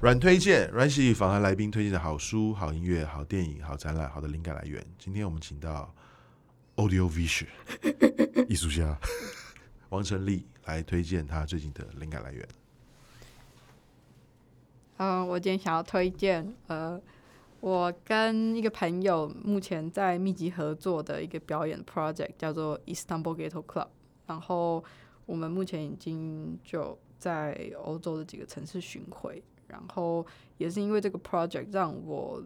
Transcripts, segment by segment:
阮推荐，阮喜访谈来宾推荐的好书、好音乐、好电影、好展览、好的灵感来源。今天我们请到 Audio Vision 艺术家王成立来推荐他最近的灵感来源。嗯、我今天想要推荐，呃，我跟一个朋友目前在密集合作的一个表演 project，叫做 Istanbul Ghetto Club。然后我们目前已经就在欧洲的几个城市巡回。然后也是因为这个 project 让我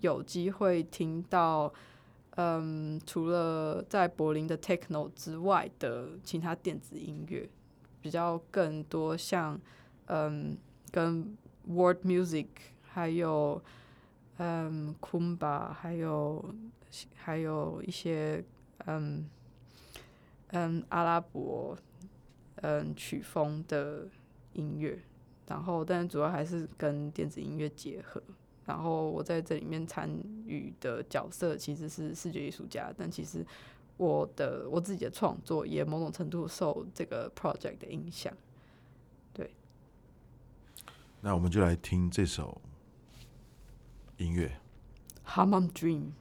有机会听到，嗯，除了在柏林的 techno 之外的其他电子音乐，比较更多像，嗯，跟 world music，还有，嗯，Kumba，还有还有一些，嗯，嗯，阿拉伯，嗯，曲风的音乐。然后，但主要还是跟电子音乐结合。然后我在这里面参与的角色其实是视觉艺术家，但其实我的我自己的创作也某种程度受这个 project 的影响。对，那我们就来听这首音乐，Hammam Dream。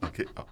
OK，好。